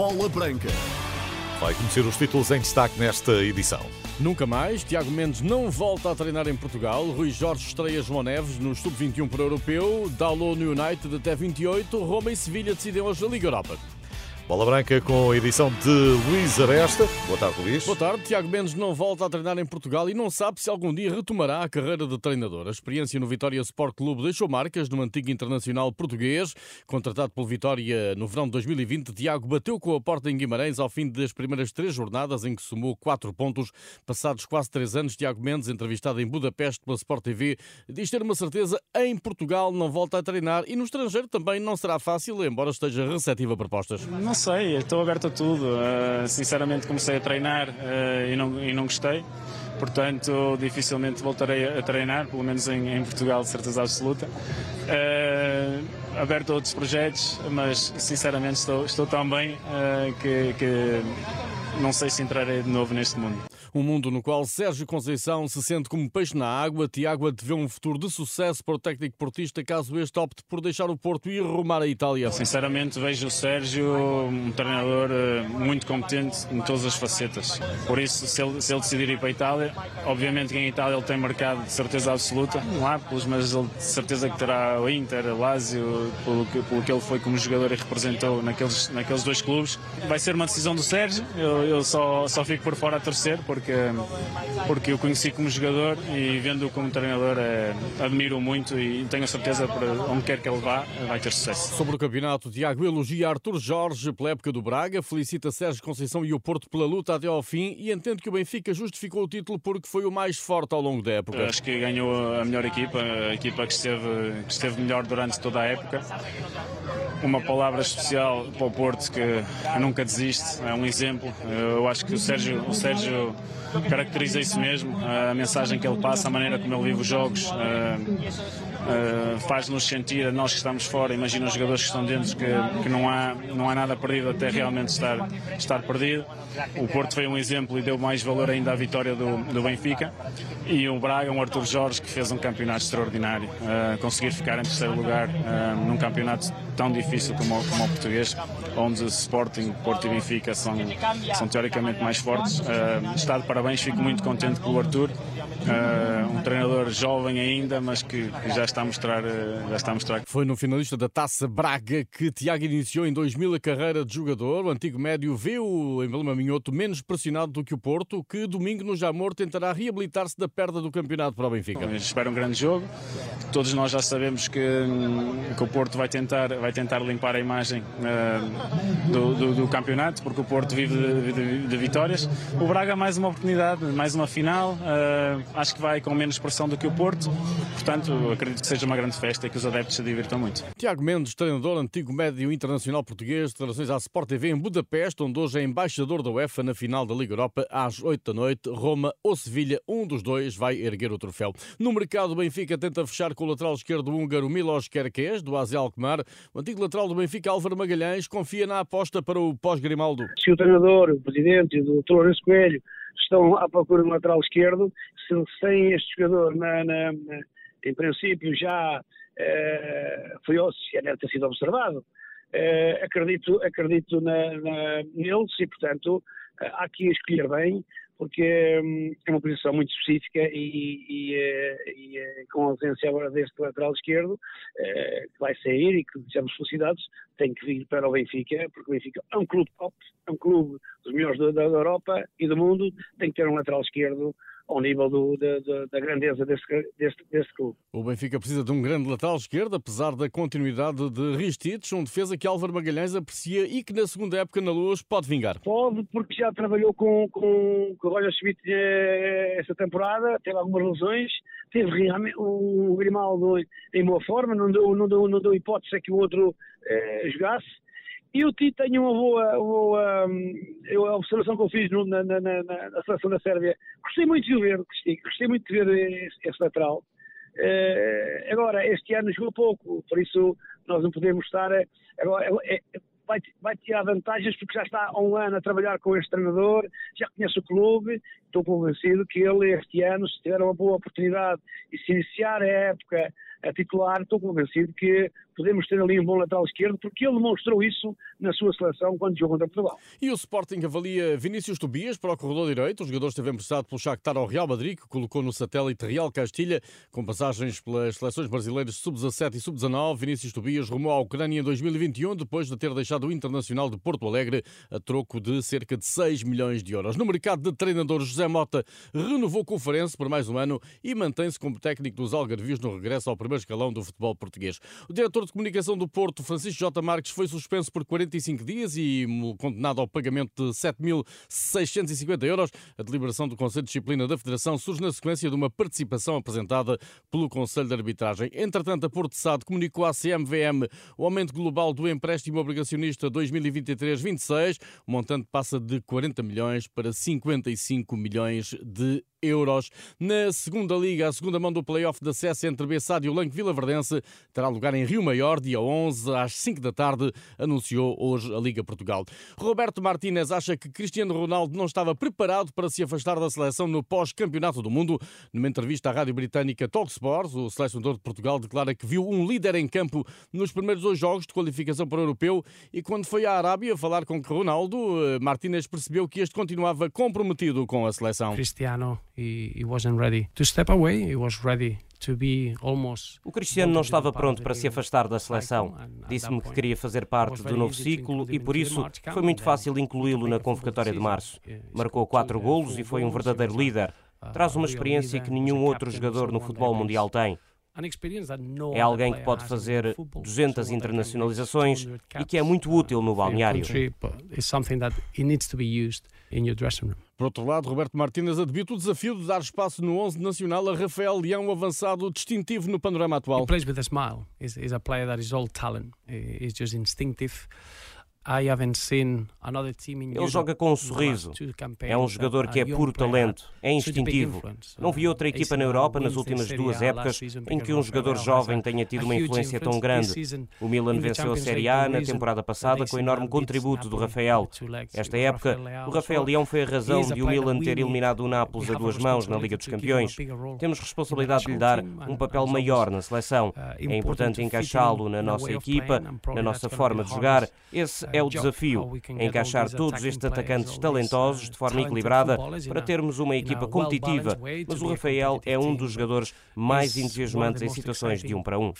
Bola Branca. Vai conhecer os títulos em destaque nesta edição. Nunca mais, Tiago Mendes não volta a treinar em Portugal. Rui Jorge estreia João Neves no Sub-21 para o Europeu. Dalou no United até 28. Roma e Sevilha decidem hoje a Liga Europa. Bola Branca com a edição de Luís Aresta. Boa tarde, Luís. Boa tarde. Tiago Mendes não volta a treinar em Portugal e não sabe se algum dia retomará a carreira de treinador. A experiência no Vitória Sport Clube deixou marcas no antigo internacional português. Contratado pelo Vitória no verão de 2020, Tiago bateu com a porta em Guimarães ao fim das primeiras três jornadas em que somou quatro pontos. Passados quase três anos, Tiago Mendes, entrevistado em Budapeste pela Sport TV, diz ter uma certeza em Portugal não volta a treinar e no estrangeiro também não será fácil, embora esteja receptivo a propostas. Não sei, estou aberto a tudo. Uh, sinceramente, comecei a treinar uh, e, não, e não gostei. Portanto, dificilmente voltarei a treinar, pelo menos em, em Portugal, de certeza absoluta. Uh, aberto a outros projetos, mas sinceramente estou, estou tão bem que, que não sei se entrarei de novo neste mundo. Um mundo no qual Sérgio Conceição se sente como peixe na água. Tiago antevê um futuro de sucesso para o técnico portista caso este opte por deixar o Porto e rumar a Itália. Sinceramente, vejo o Sérgio um treinador eh, muito competente em todas as facetas. Por isso, se ele, se ele decidir ir para a Itália, obviamente que em Itália ele tem marcado de certeza absoluta. Não há, mas ele de certeza que terá o Inter, o Lazio, pelo que, pelo que ele foi como jogador e representou naqueles, naqueles dois clubes. Vai ser uma decisão do Sérgio. Eu, eu só, só fico por fora a torcer, porque porque, porque eu conheci como jogador e vendo-o como treinador é, admiro muito e tenho a certeza para onde quer que ele vá vai ter sucesso. Sobre o campeonato, Tiago elogia Artur Jorge pela época do Braga, felicita Sérgio Conceição e o Porto pela luta até ao fim e entende que o Benfica justificou o título porque foi o mais forte ao longo da época. Acho que ganhou a melhor equipa, a equipa que esteve, que esteve melhor durante toda a época. Uma palavra especial para o Porto que nunca desiste, é um exemplo. Eu acho que o Sérgio, o Sérgio caracteriza isso mesmo, a mensagem que ele passa, a maneira como ele vive os jogos. Uh, faz-nos sentir, a nós que estamos fora, imagina os jogadores que estão dentro, que, que não, há, não há nada perdido até realmente estar, estar perdido. O Porto foi um exemplo e deu mais valor ainda à vitória do, do Benfica. E o Braga, um Arthur Jorge, que fez um campeonato extraordinário. Uh, conseguir ficar em terceiro lugar num campeonato tão difícil como, como o português, onde Sporting, Porto e Benfica são, são teoricamente mais fortes. Uh, está de parabéns, fico muito contente com o Arthur. Uh, um treinador jovem ainda, mas que, que, já, está a mostrar, uh, já está a mostrar. Foi no finalista da Taça Braga que Tiago iniciou em 2000 a carreira de jogador. O antigo médio vê o Emblema Minhoto menos pressionado do que o Porto, que domingo no Jamor tentará reabilitar-se da perda do campeonato para o Benfica. Bom, espero um grande jogo. Todos nós já sabemos que, que o Porto vai tentar, vai tentar limpar a imagem uh, do, do, do, campeonato, porque o Porto vive de, de, de, vitórias. O Braga mais uma oportunidade, mais uma final acho que vai com menos pressão do que o Porto. Portanto, acredito que seja uma grande festa e que os adeptos se divirtam muito. Tiago Mendes, treinador antigo médio internacional português, declarações à Sport TV em Budapeste, onde hoje é embaixador da UEFA na final da Liga Europa às 8 da noite. Roma ou Sevilha, um dos dois vai erguer o troféu. No mercado, o Benfica tenta fechar com o lateral esquerdo húngaro Milos Kerkez, do AZ Alkmaar. O antigo lateral do Benfica, Álvaro Magalhães, confia na aposta para o pós-Grimaldo. Se o treinador, o presidente e o doutor Lourenço Coelho estão à procura de um lateral esquerdo, se sem este jogador, na, na, na, em princípio, já eh, foi, já deve ter sido observado, eh, acredito, acredito na, neles e, portanto, há que escolher bem, porque hum, é uma posição muito específica e, e, eh, e, eh, com a ausência agora deste lateral esquerdo, eh, que vai sair e que desejamos felicidades, tem que vir para o Benfica, porque o Benfica é um clube top, é um clube dos melhores da, da Europa e do mundo, tem que ter um lateral esquerdo ao nível do, da, da, grandeza deste, deste, deste, clube. O Benfica precisa de um grande lateral esquerdo, apesar da continuidade de Ristich, um defesa que Álvaro Magalhães aprecia e que na segunda época na Luz pode vingar. Pode, porque já trabalhou com, com, com o Roger Schmidt eh, essa temporada, teve algumas lesões, teve realmente um Grimaldo em boa forma, não deu, não deu, não deu hipótese a que o outro eh, jogasse e o Tito tem uma boa, boa um, a observação que eu fiz no, na, na, na, na, seleção da Sérvia. Gostei muito de ver, gostei, gostei muito de ver esse, esse lateral. Uh, agora, este ano jogou pouco, por isso nós não podemos estar. É, é, vai, vai tirar vantagens porque já está há um ano a trabalhar com este treinador, já conhece o clube. Estou convencido que ele, este ano, se tiver uma boa oportunidade e se iniciar a época a titular, estou convencido que podemos ter ali um bom lateral esquerdo, porque ele demonstrou isso na sua seleção quando jogou contra Portugal. E o Sporting avalia Vinícius Tobias para o corredor direito. O jogador esteve emprestado pelo Shakhtar ao Real Madrid, que colocou no satélite Real Castilha, com passagens pelas seleções brasileiras sub-17 e sub-19. Vinícius Tobias rumou à Ucrânia em 2021, depois de ter deixado o Internacional de Porto Alegre a troco de cerca de 6 milhões de euros. No mercado de treinadores, José Mota renovou Farense por mais um ano e mantém-se como técnico dos Algarvios no regresso ao primeiro escalão do futebol português. O diretor de comunicação do Porto, Francisco J. Marques, foi suspenso por 45 dias e condenado ao pagamento de 7.650 euros. A deliberação do Conselho de Disciplina da Federação surge na sequência de uma participação apresentada pelo Conselho de Arbitragem. Entretanto, a Porto Sado comunicou à CMVM o aumento global do empréstimo obrigacionista 2023-26. O montante passa de 40 milhões para 55 milhões de euros. Na segunda liga, a segunda mão do play-off da CS entre Bessade e o Lanque Vila Verdense terá lugar em Rio Maior, dia 11, às 5 da tarde, anunciou hoje a Liga Portugal. Roberto Martínez acha que Cristiano Ronaldo não estava preparado para se afastar da seleção no pós-campeonato do mundo. Numa entrevista à rádio britânica Talk Sports, o selecionador de Portugal declara que viu um líder em campo nos primeiros dois jogos de qualificação para o Europeu e quando foi à Arábia falar com Ronaldo, eh, Martínez percebeu que este continuava comprometido com a seleção. Cristiano he, he wasn't ready to step away. He was ready o Cristiano não estava pronto para se afastar da seleção. Disse-me que queria fazer parte do novo ciclo e, por isso, foi muito fácil incluí-lo na convocatória de março. Marcou quatro golos e foi um verdadeiro líder. Traz uma experiência que nenhum outro jogador no futebol mundial tem. É alguém que pode fazer 200 internacionalizações e que é muito útil no balneário. Por outro lado, Roberto Martínez admite o desafio de dar espaço no 11 nacional a Rafael Leão, avançado distintivo no panorama atual. He plays with a smile. He's, he's a player that is all talent. He's just instinctive. Ele joga com um sorriso. É um jogador que é puro talento, é instintivo. Não vi outra equipa na Europa nas últimas duas épocas em que um jogador jovem tenha tido uma influência tão grande. O Milan venceu a Série A na temporada passada com o enorme contributo do Rafael. Esta época, o Rafael Leão foi a razão de o Milan ter eliminado o Nápoles a duas mãos na Liga dos Campeões. Temos responsabilidade de lhe dar um papel maior na seleção. Uh, é importante encaixá-lo na nossa equipa, na nossa forma de jogar. Esse é o desafio, encaixar todos estes atacantes talentosos de forma equilibrada para termos uma equipa competitiva, mas o Rafael é um dos jogadores mais entusiasmantes em situações de um para um.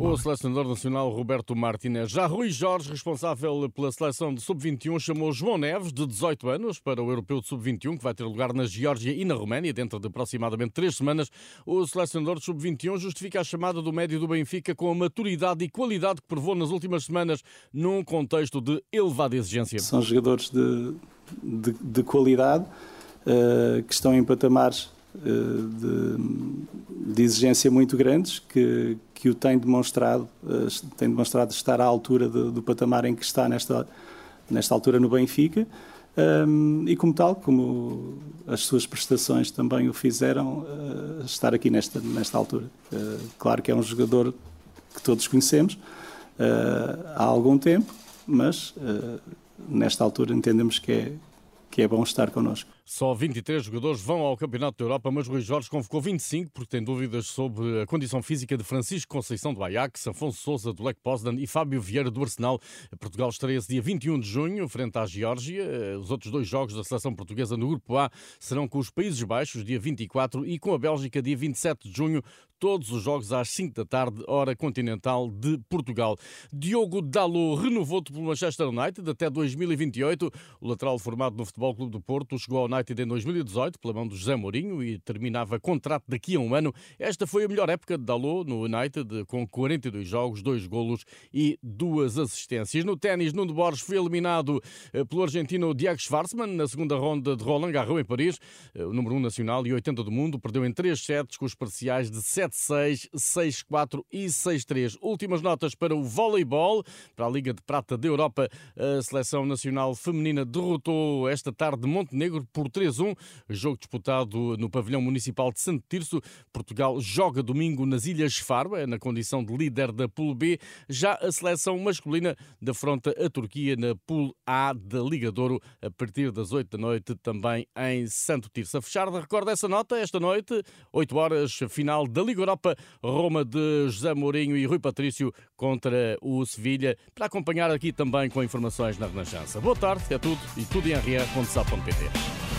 O selecionador nacional Roberto Martínez. Já Rui Jorge, responsável pela seleção de sub-21, chamou João Neves, de 18 anos, para o Europeu de sub-21, que vai ter lugar na Geórgia e na Roménia, dentro de aproximadamente três semanas. O selecionador de sub-21 justifica a chamada do médio do Benfica com a maturidade e qualidade que provou nas últimas semanas num contexto de elevada exigência. São jogadores de, de, de qualidade uh, que estão em patamares uh, de, de, exigência muito grandes, que, que o têm demonstrado, uh, têm demonstrado estar à altura do, do patamar em que está nesta, nesta altura no Benfica. Um, e como tal, como as suas prestações também o fizeram, uh, estar aqui nesta, nesta altura. Uh, claro que é um jogador que todos conhecemos, há algum tempo, mas uh, nesta altura entendemos que é, que é bom estar connosco. Só 23 jogadores vão ao Campeonato da Europa, mas Rui Jorge convocou 25 porque tem dúvidas sobre a condição física de Francisco Conceição do Ajax, Afonso Souza do Lech Poznan e Fábio Vieira do Arsenal. Portugal estreia-se dia 21 de junho, frente à Geórgia. Os outros dois jogos da seleção portuguesa no Grupo A serão com os Países Baixos, dia 24, e com a Bélgica, dia 27 de junho. Todos os jogos às 5 da tarde, hora continental de Portugal. Diogo Dalot renovou pelo Manchester United até 2028. O lateral formado no Futebol Clube do Porto chegou ao United em 2018 pela mão de José Mourinho e terminava contrato daqui a um ano. Esta foi a melhor época de Dalot no United, com 42 jogos, 2 golos e duas assistências. No ténis, Nuno Borges foi eliminado eh, pelo argentino Diego Schwartzman na segunda ronda de Roland Garros em Paris. Eh, o número 1 nacional e 80 do mundo perdeu em 3 sets com os parciais de 7-6, 6-4 e 6-3. Últimas notas para o voleibol, para a Liga de Prata da Europa. A seleção nacional feminina derrotou esta tarde Montenegro por por 3-1. Jogo disputado no pavilhão municipal de Santo Tirso. Portugal joga domingo nas Ilhas Faro, é na condição de líder da Pool B. Já a seleção masculina defronta a Turquia na Pool A da Liga Douro a partir das 8 da noite, também em Santo Tirso. A fechar, recorda essa nota, esta noite, 8 horas, final da Liga Europa, Roma de José Mourinho e Rui Patrício contra o Sevilha, para acompanhar aqui também com informações na Renascença. Boa tarde, é tudo e tudo em rr.sa.pt.